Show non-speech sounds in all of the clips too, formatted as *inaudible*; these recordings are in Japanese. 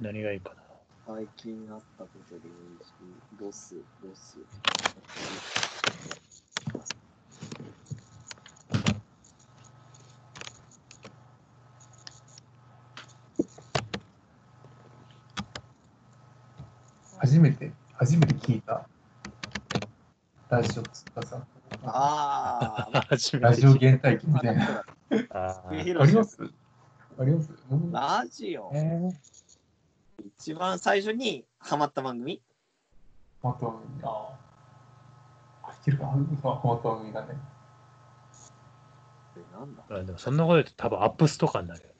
何がいいかな。最近あったことでいいし、ロス、ロス。初めて、初めて聞いた？ラジオつったさん。ああ、初めてラジオ原体験みたいな。あります？あります？僕ラジオ？え。ー、一番最初にハマった番組？また、ああ。いけるか？なままた海がね。えなんだ？あでもそんなこと言うと多分アップスとかになるよね。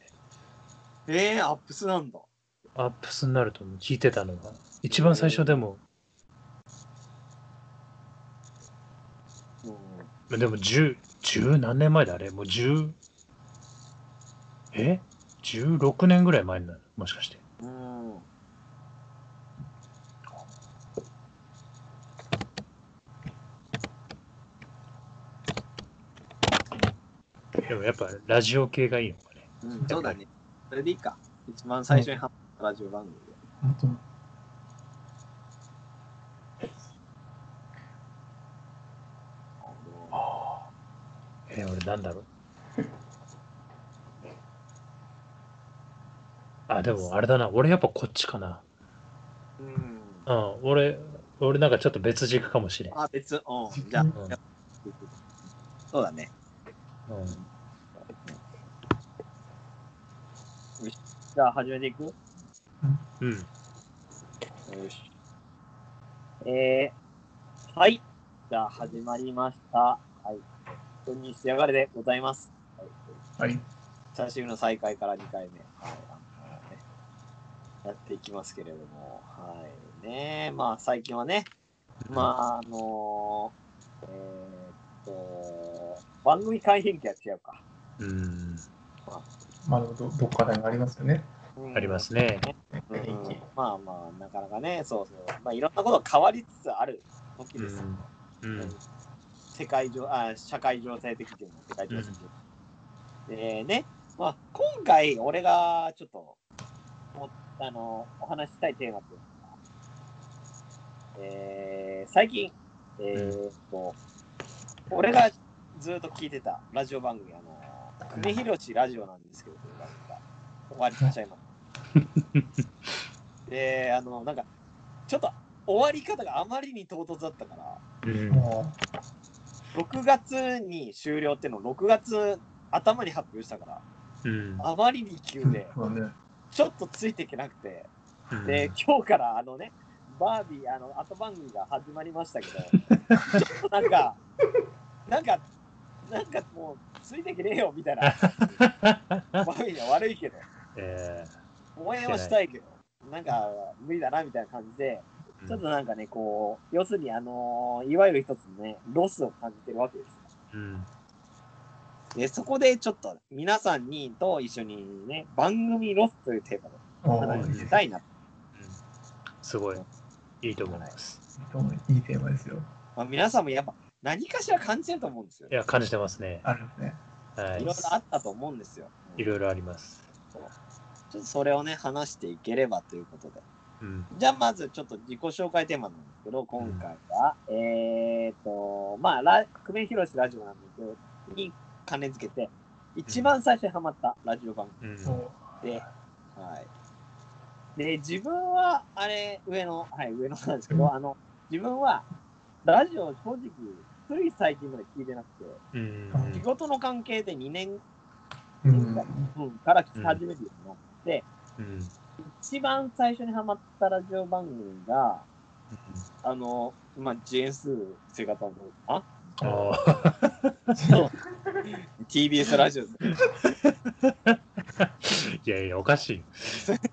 えー、アップスなんだ。アップスになると聞いてたのが、一番最初でも、うん、でも10、10何年前だあれ？もう10、え ?16 年ぐらい前になる？もしかして。うん。でもやっぱラジオ系がいいのかね。うん、そうだね。それでいいか。一番最初にハマったラジオ番組で。本当にあえー俺なんだろう？あ、でもあれだな。俺やっぱこっちかな。うん。うん、俺、俺なんかちょっと別軸かもしれん。あ、別。うん。じゃあ、うんそうだね。うんじゃあ、始めていく？ようん。し。えー、はい。じゃあ、始まりました。はい。本当に仕上がれでございます。はいあ。はい。久しぶりの再開から2回目、はいやっていきますけれども、はいね、まあ最近はね、まああのえーっと、番組改編期は違うか。うん。まあ、どどっかでありますよね。ありますね。うんまあまあ、なかなかね、そうそう、まあいろんなことが変わりつつある時うですよ。ん。うん。世界上あ、社会情勢的にも世界情勢的にも。でね、まあ、今回、俺がちょっと、もあの、お話ししたいテーマっていうのが、えー、最近、えーっと、俺がずっと聞いてたラジオ番組、あの、久米宏ラジオなんですけど、という番組が終わりしちゃいます。*laughs* で、あの、なんか、ちょっと終わり方があまりに唐突だったから、うん。も6月に終了っていうのを6月頭に発表したから、うん。あまりに急う、で、そうね。ちょっとついていけなくて、うん。で、今日からあのね、バービー、あの、後番組が始まりましたけど、*laughs* ちょっとなんか、なんか、なんかもう、ついていけねえよみたいな、バービーには悪いけど、*laughs* え応援はしたいけど、なんか無理だなみたいな感じで、ーちょっとなんかね、こう、要するに、あのいわゆる一つのね、ロスを感じてるわけです。よ。うん。で、そこでちょっと皆さんにと一緒にね、番組ロスというテーマでお話ーしたいな。すごい。いいと思います。いいテーマですよ。まあ、皆さんもやっぱ何かしら感じてると思うんですよい。や、感じてますね。あるね。はいろいろあったと思うんですよ。い。いろいろあります。ちょっとそれをね、話していければということで。うん。じゃあまずちょっと自己紹介テーマなんですけど、今回は、えーと、まあ、ラ久米宏ラジオなんですけど、に関連付けて、一番最初にハマったラジオ番組うん。で、はい。で、自分は、あれ、上野、はい、上野なんですけど、あの、自分は、ラジオ正直、つい最近まで聞いてなくて、うん。仕事の関係で2年、うん。うん、から聞き始めるようになって、うん。一番最初にハマったラジオ番組が、あの、まあ、ジェーンスー生活の、あ？そう TBS ラジオですいやいや、おかし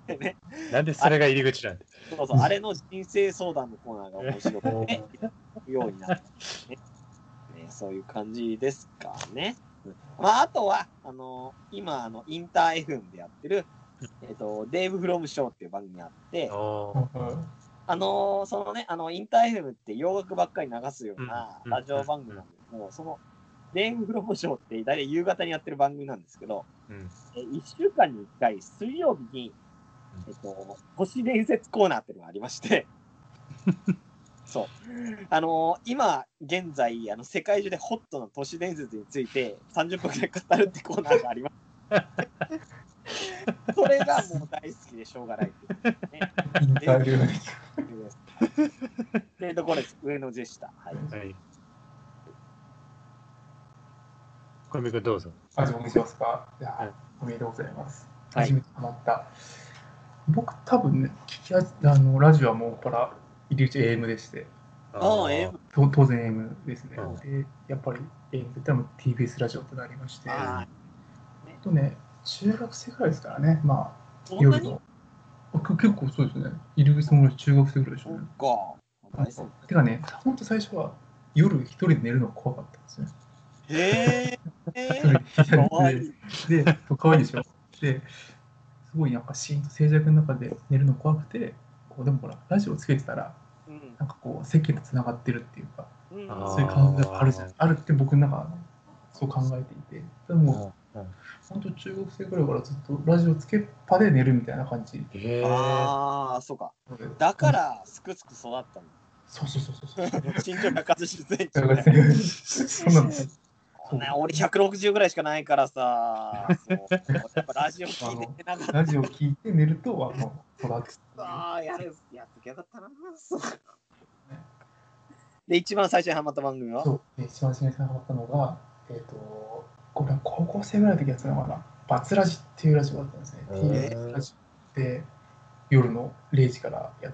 い。ね。なんでそれが入り口なんで。そうそう、あれの人生相談のコーナーが面白くて、ようになった、ねね。そういう感じですかね。うんまあ、あとは、あの今、あの、インター FM でやってる、えっ、と、デーブ・フロム・ショーっていう番組があって、おあのそのね、あの、インター FM って洋楽ばっかり流すようなうんラジオ番組なんですけど、その、デーブ・フロム・ショーって大体夕方にやってる番組なんですけど、うん。え1週間に1回、水曜日に、えっと、都市伝説コーナーっていうのがありまして、*laughs* そう。あの今現在、あの世界中でホットな都市伝説について30分くらい語るってコーナーがあります。*laughs* それがもう大好きでしょうがないね。インタビューでっていうところです。上野でした。はい。はい。小見君どうぞ。あ、自分にしますか。いやはい、おめでとうございます。はい初めてハマった。僕、多分ね、聞きああのラジオはもうから入り口 AM でして、ああ、えと当然 AM ですね。うんで、やっぱり AM で多分 TBS ラジオってなりまして、ああとね、中学生ぐらいですからね、まあ、そんなに？夜の。結構そうですね。入り口も中学生ぐらいでしょそっうね。か。てかね、本当最初は夜一人で寝るのが怖かったんですね。きへ一人え。かわいでい。で、可愛いでしょ。で、すごいなんかシーンと静寂の中で寝るの怖くて、こうでもほら、ラジオつけてたら、うんなんかこう、世間とつながってるっていうか、うんそういう感じがあるじゃん。あるって僕の中そう考えていて、でも、うん本当中学生ぐらいからずっとラジオつけっぱで寝るみたいな感じ。ああ、そうか。だから、すくすく育ったんそうそうそうそうそう。だ。身長180センチそうなんです俺160ぐらいしかないからさ、そうやっぱラジオ聞いてなかった。ラジオ聞いて寝ると、あの、育つ。ああ、やる、やっときゃよかったな。そうで、一番最初にハマった番組は？そう、で一番最初にハマったのが、えっ、と、これは高校生ぐらいの時やつなのかな、バツラジっていうラジオだったんですね。へー TBS ラジオで、夜の0時からやっ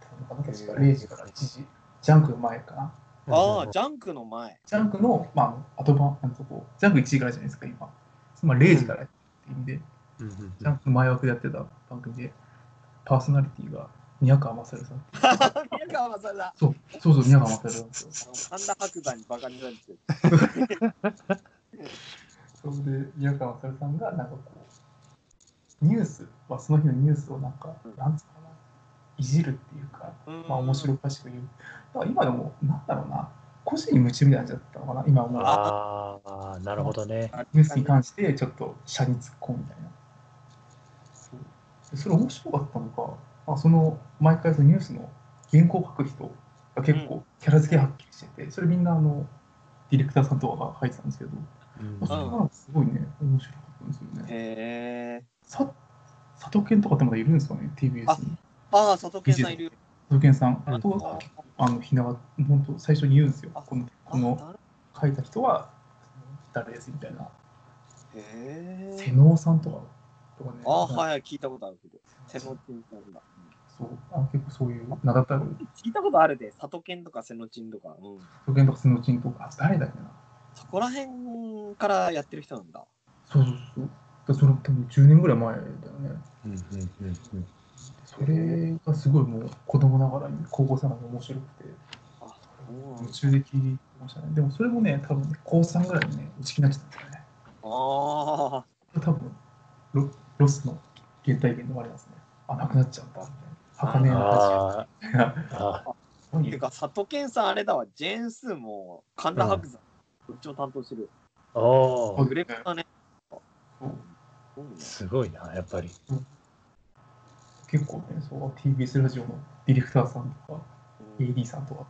たのかな、確か0時から1時、ジャンクの前かな？ああ、ジャンクの前。ジャンクの、まあ後番、なんとこう、ジャンク1時からじゃないですか、今。まあ、0時からやってるんで、うんジャンクの前枠でやってた番組で、パーソナリティが宮川賢さん。*laughs* 宮川さんだ。そう、そうそう、宮川勝なんですよ。神田伯山にバカにされてる。*laughs* それで宮川勝さんがなんかこうニュース、まあ、その日のニュースをなんか、うん。なんつうのかないじるっていうか、まあ、面白おかしく言う。だから今でもなんだろうな個人に夢中みたいになっちゃったのかな今はもうああ、なるほどね。ニュースに関してちょっと車に突っ込むみたいな。それ面白かったのか、まあ、その毎回そのニュースの原稿を書く人が結構キャラ付けはっきりしててそれみんなあのディレクターさんとかが書いてたんですけど、うんまあそれがすごいね面白かったんですよねへえ。さ佐藤健とかってまだいるんですかね、TBS に。ああ、佐藤健さんいる。佐藤健さんうんとか、あの、ひなが、本当最初に言うんですよ。あこの、あこの書いた人は、誰ですみたいな。へえ。瀬能さんとか、とかね。ああ、い。はい、聞いたことあるけど。瀬野健さんだ。そう、あの結構そういう名だたる、聞いたことあるで、佐藤健とか瀬野ちんとか。うん。佐藤健とか瀬能ちんとか、あ誰だっけな？そこら辺からやってる人なんだ。そうそうそう。だそれ多分10年ぐらい前だよね。うんうんうんうんそれがすごいもう子供ながらに高校生なのに面白くて、あ、そう夢だ。中で聞いてましたね。でもそれもね、多分ね、高3ぐらいにね、打ち切らしたんですよね。あ多分ロロスの原体験でもありますね。あ、なくなっちゃったみたいな。儚い話あみたいな。ーああ。てか、佐藤健さんあれだわ、ジェーンスーも神田伯山、どっちも担当してる。ー、おーグレコだね。すごいな、やっぱり。結構ね、そう、TBS ラジオのディレクターさんとか、うん AD さんとか、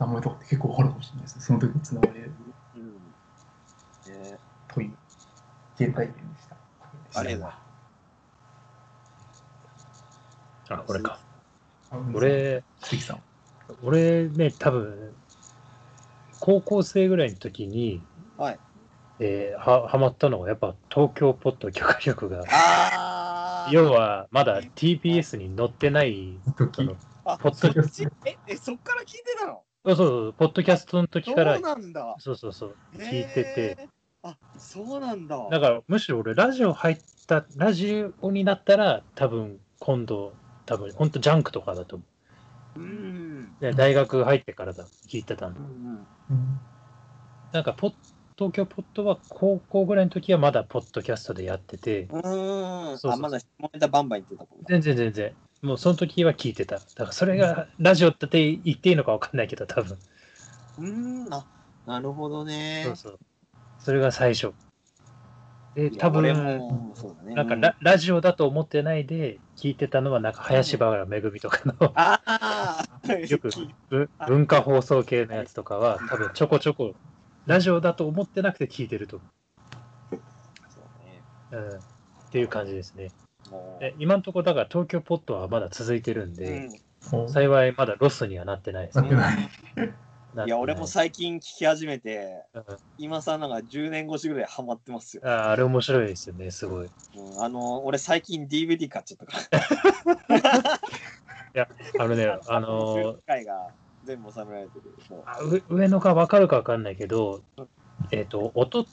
名前とかって結構わかるかもしれないですね。その時のつながりで、うんねという原体験でした。ありがとうございまあ、これか。あ俺、鈴木さん。俺ね、多分高校生ぐらいの時に、はい。えーははまったのが、やっぱ東京ポッド許可局が、要はまだ TBS に載ってない、時。ポッドそっち？え、え、そっから聞いてたの？そうそう、ポッドキャストの時そうから、なんだ。そうそうそう、聞いてて。あ、そうなんだ。だからむしろ俺、ラジオ入った、ラジオになったら、多分今度、多分本当ジャンクとかだと思うん。大学入ってからだ、聞いてたんで。うんうんなんかポッ、東京ポッドは高校ぐらいの時はまだポッドキャストでやってて、うん。うーん。そうそうあ、まだ下ネタバンバン言ってた。全然全然。もうその時は聞いてた。だからそれがラジオって言っていいのか分かんないけど、多分。うーん。あ、なるほどねそう。そう。それが最初。で、多分、ね。なんかうララジオだと思ってないで聞いてたのは、なんか林原めぐみとかのあ *laughs* *laughs* あ、よくぶ文化放送系のやつとかは、多分ちょこちょこラジオだと思ってなくて聞いてると思そうね。う。うん、っていう感じですね。え今のところ、だから東京ポットはまだ続いてるんうで、う幸いまだロスにはなってないですね。い。や、俺も最近聞き始めて、うん今さなんか10年越しぐらいハマってますよ。ああれ面白いですよね、すごい。うんあの、俺最近 DVD 買っちゃったから。*laughs* あのね、*laughs* あのー10回が全部収められてる。あ上上のか分かるか分かんないけど、えっ、と、おと、ん？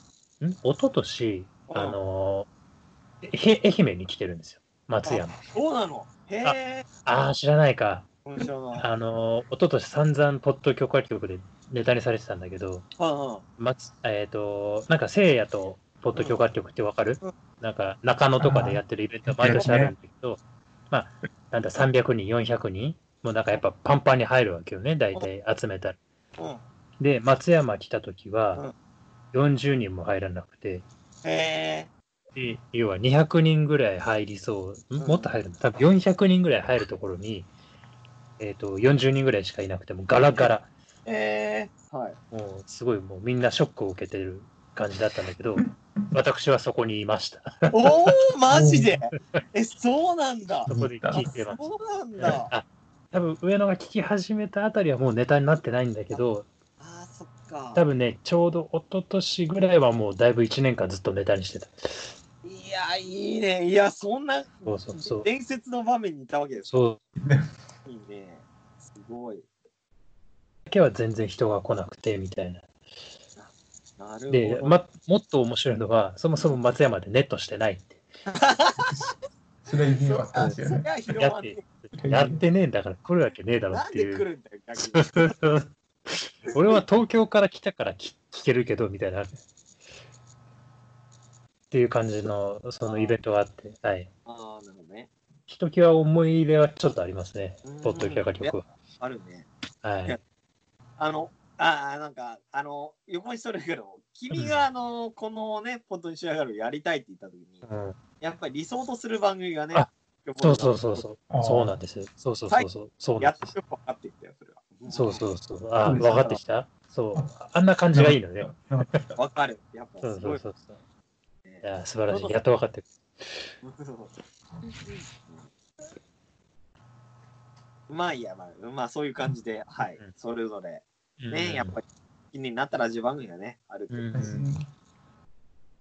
おととし、あのーえ愛媛に来てるんですよ、松山。そうなの？へえ。ああ、知らないか。あのー、おととし散々、ポッド許可局でネタにされてたんだけど。松えっ、と、なんか、聖夜とポッド許可局って分かる、うん。なんか、中野とかでやってるイベント毎年あるんだけど、まあ、なんだ、300人、400人？もうなんかやっぱパンパンに入るわけよね、大体集めたら。うん。で、松山来た時は、40人も入らなくて、へえ。で要は200人ぐらい入りそう、もっと入るの？多分400人ぐらい入るところに、えっ、と、40人ぐらいしかいなくて、もうガラガラ。へえ。はい。もうすごいもうみんなショックを受けてる感じだったんだけど、*laughs* 私はそこにいました。おお、マジで？え、そうなんだ。そこで聞いてます。そうなんだ。あ多分上野が聞き始めたあたりはもうネタになってないんだけど、あー、そっか。多分ね、ちょうど一昨年ぐらいはもうだいぶ1年間ずっとネタにしてた。いや、いいね。いや、そんなそうそうそう伝説の場面にいたわけです。そういいね。すごい。だけは全然人が来なくてみたいな。なるほど。で、ま、もっと面白いのは、そもそも松山でネットしてないって。*laughs* それは意味があったんですよね。やってて、やってねえんだから来るわけねえだろっていう。俺は東京から来たから聞聞けるけど、みたいな。っていう感じの、そのイベントがあって、はい。ああ、なるほどね。ひときわ思い入れはちょっとありますねうん、ポッドキャカ曲は。あるね。はいい。あの、ああ、なんか、あの、横にそれるけど、君が、あの、このね、ポッドに仕上がるやりたいって言ったときに、うん、やっぱり理想とする番組がねあ、そうそうそうそう。そうなんですよ。そうそうそうそう。そうなんですやっとよく分かってきたよ、それは。そうそうそう。あ、分かってきた？そう。あんな感じがいいのね。分かる。やっぱそうすごい。そうそうそう。いや、素晴らしい。やっと分かってる。まあいいや、まあ、まあそういう感じで、はいうん、それぞれ、うん。ね、やっぱり気になったラジオ番組がね、ある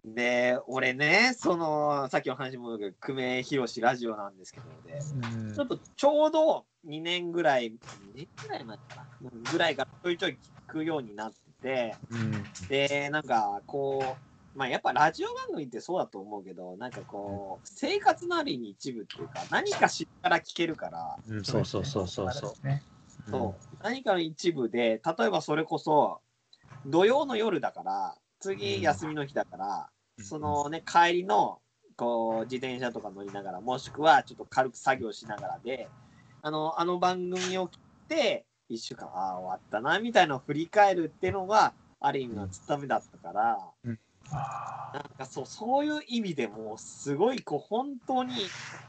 で、俺ね、その、さっきの話も戻るけど、久米宏ラジオなんですけどね、うん。ちょっとちょうど2年ぐらい、2年ぐらい前かな、ぐらいからちょいちょい聞くようになってて、うん。で、なんかこう、まあやっぱラジオ番組ってそうだと思うけど、なんかこう、生活のある意味一部っていうか、何かしら聞けるから、うんそうそうそうそうそう。ね。そう。何かの一部で、例えばそれこそ、土曜の夜だから、次休みの日だから、うん。そのね、帰りの、こう、自転車とか乗りながら、もしくはちょっと軽く作業しながらで、あの、あの番組を聞いて、一週間、ああ、終わったな、みたいなのを振り返るっていうのが、ある意味のつっためだったから、あなんかそう、そういう意味でも、すごい、こう、本当に、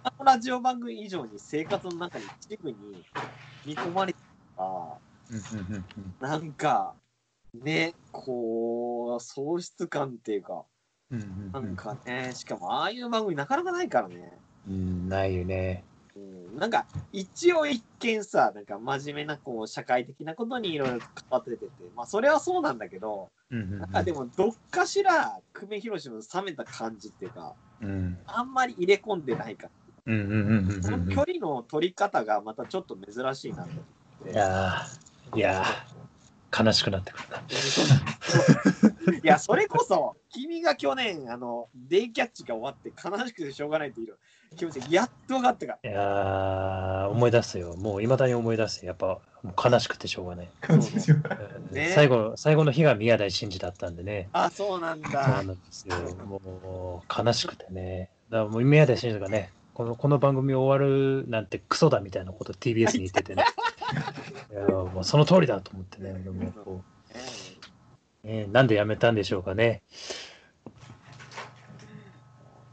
あのラジオ番組以上に生活の中に一部に見込まれてるから、なんか、ね、こう、喪失感っていうか、なんんかね、しかもああいう番組なかなかないからね。うんないよね。うん、なんか、一応一見さ、なんか真面目な、こう、社会的なことにいろいろ関わっててて、まあ、それはそうなんだけど、うんうんうん。なんかでも、どっかしら、久米宏の冷めた感じっていうか、うん。あんまり入れ込んでないか。うんうんうんうんら、その距離の取り方がまたちょっと珍しいなと思って。いやーいやー悲しくなってくるな。いや、それこそ、君が去年、あの、デイキャッチが終わって悲しくてしょうがないっていう気持ちがやっと分かったから。いやー思い出すよ。もういまだに思い出す。やっぱもう悲しくてしょうがない。あ、感じですよ。うんね最後最後の日が宮台真司だったんでね。あ、そうなんそうだなん。ですよ。もう悲しくてね。だからもう宮台真司がね、このこの番組終わるなんてクソだみたいなこと TBS に言っててね。*laughs* いやもうその通りだと思ってね。もうこうねなんでやめたんでしょうかね。